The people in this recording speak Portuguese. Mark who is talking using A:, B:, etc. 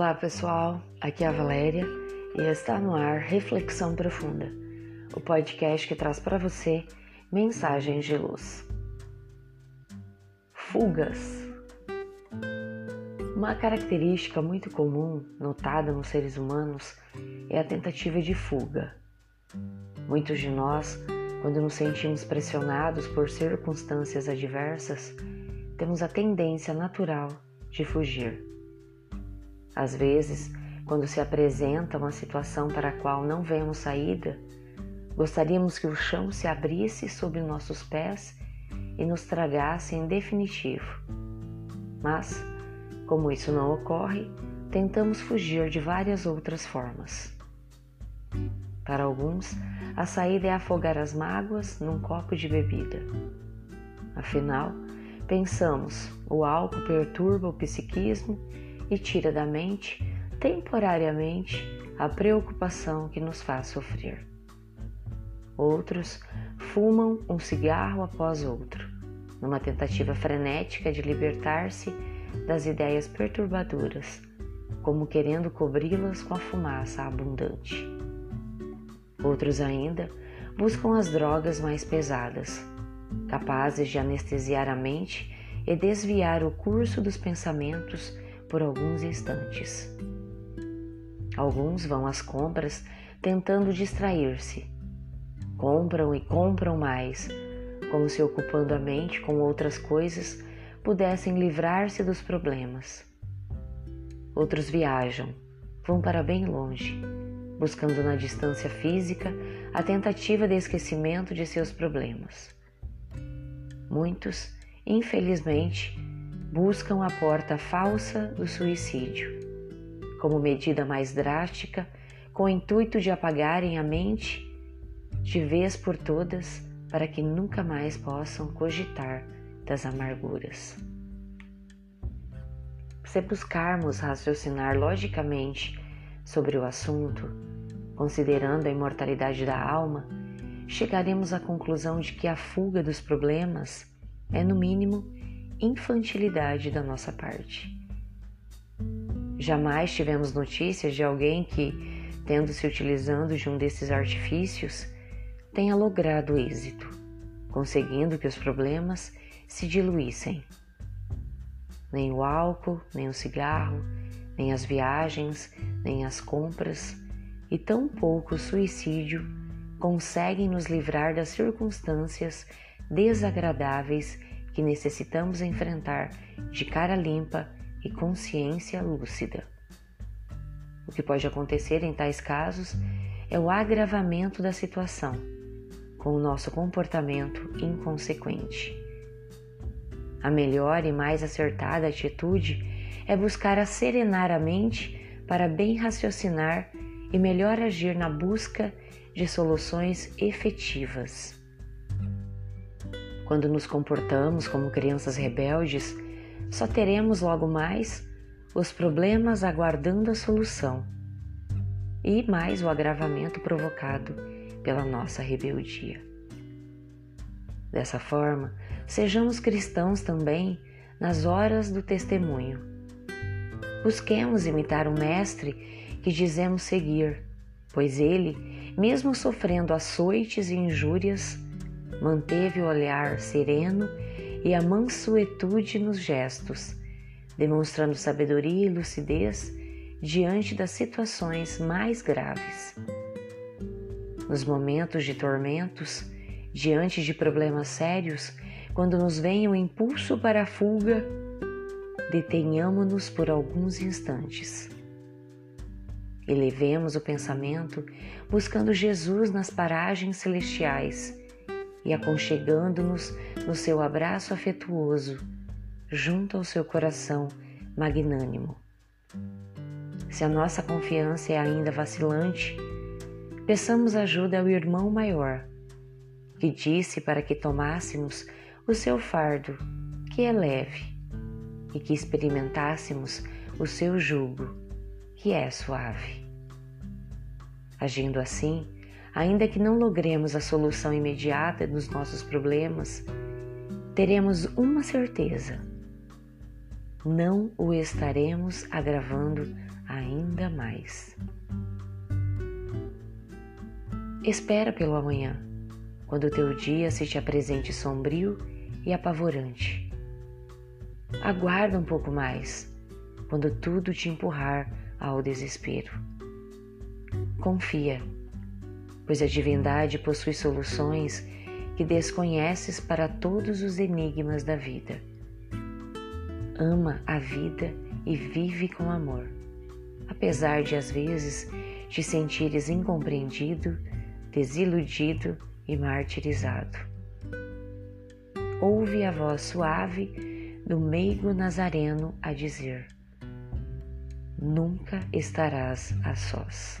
A: Olá pessoal, aqui é a Valéria e está no ar Reflexão Profunda, o podcast que traz para você mensagens de luz. Fugas. Uma característica muito comum notada nos seres humanos é a tentativa de fuga. Muitos de nós, quando nos sentimos pressionados por circunstâncias adversas, temos a tendência natural de fugir às vezes, quando se apresenta uma situação para a qual não vemos saída, gostaríamos que o chão se abrisse sob nossos pés e nos tragasse em definitivo. Mas, como isso não ocorre, tentamos fugir de várias outras formas. Para alguns, a saída é afogar as mágoas num copo de bebida. Afinal, pensamos, o álcool perturba o psiquismo e tira da mente, temporariamente, a preocupação que nos faz sofrer. Outros fumam um cigarro após outro, numa tentativa frenética de libertar-se das ideias perturbadoras, como querendo cobri-las com a fumaça abundante. Outros ainda buscam as drogas mais pesadas, capazes de anestesiar a mente e desviar o curso dos pensamentos por alguns instantes. Alguns vão às compras tentando distrair-se. Compram e compram mais, como se ocupando a mente com outras coisas pudessem livrar-se dos problemas. Outros viajam, vão para bem longe, buscando na distância física a tentativa de esquecimento de seus problemas. Muitos, infelizmente, buscam a porta falsa do suicídio, como medida mais drástica, com o intuito de apagarem a mente de vez por todas para que nunca mais possam cogitar das amarguras. Se buscarmos raciocinar logicamente sobre o assunto, considerando a imortalidade da alma, chegaremos à conclusão de que a fuga dos problemas é, no mínimo, infantilidade da nossa parte. Jamais tivemos notícias de alguém que, tendo se utilizando de um desses artifícios, tenha logrado êxito, conseguindo que os problemas se diluíssem. Nem o álcool, nem o cigarro, nem as viagens, nem as compras e tão pouco o suicídio conseguem nos livrar das circunstâncias desagradáveis que necessitamos enfrentar de cara limpa e consciência lúcida. O que pode acontecer em tais casos é o agravamento da situação, com o nosso comportamento inconsequente. A melhor e mais acertada atitude é buscar acerenar a mente para bem raciocinar e melhor agir na busca de soluções efetivas. Quando nos comportamos como crianças rebeldes, só teremos logo mais os problemas aguardando a solução e mais o agravamento provocado pela nossa rebeldia. Dessa forma, sejamos cristãos também nas horas do testemunho. Busquemos imitar o Mestre que dizemos seguir, pois ele, mesmo sofrendo açoites e injúrias, manteve o olhar sereno e a mansuetude nos gestos, demonstrando sabedoria e lucidez diante das situações mais graves. Nos momentos de tormentos, diante de problemas sérios, quando nos vem o impulso para a fuga, detenhamo-nos por alguns instantes. Elevemos o pensamento buscando Jesus nas paragens celestiais e aconchegando-nos no seu abraço afetuoso, junto ao seu coração magnânimo. Se a nossa confiança é ainda vacilante, peçamos ajuda ao irmão maior, que disse para que tomássemos o seu fardo, que é leve, e que experimentássemos o seu jugo, que é suave. Agindo assim, ainda que não logremos a solução imediata dos nossos problemas, teremos uma certeza: não o estaremos agravando ainda mais. Espera pelo amanhã, quando o teu dia se te apresente sombrio e apavorante. Aguarda um pouco mais, quando tudo te empurrar ao desespero. Confia, pois a divindade possui soluções que desconheces para todos os enigmas da vida. Ama a vida e vive com amor, apesar de às vezes te sentires incompreendido, desiludido e martirizado. Ouve a voz suave do meigo nazareno a dizer: Nunca estarás a sós.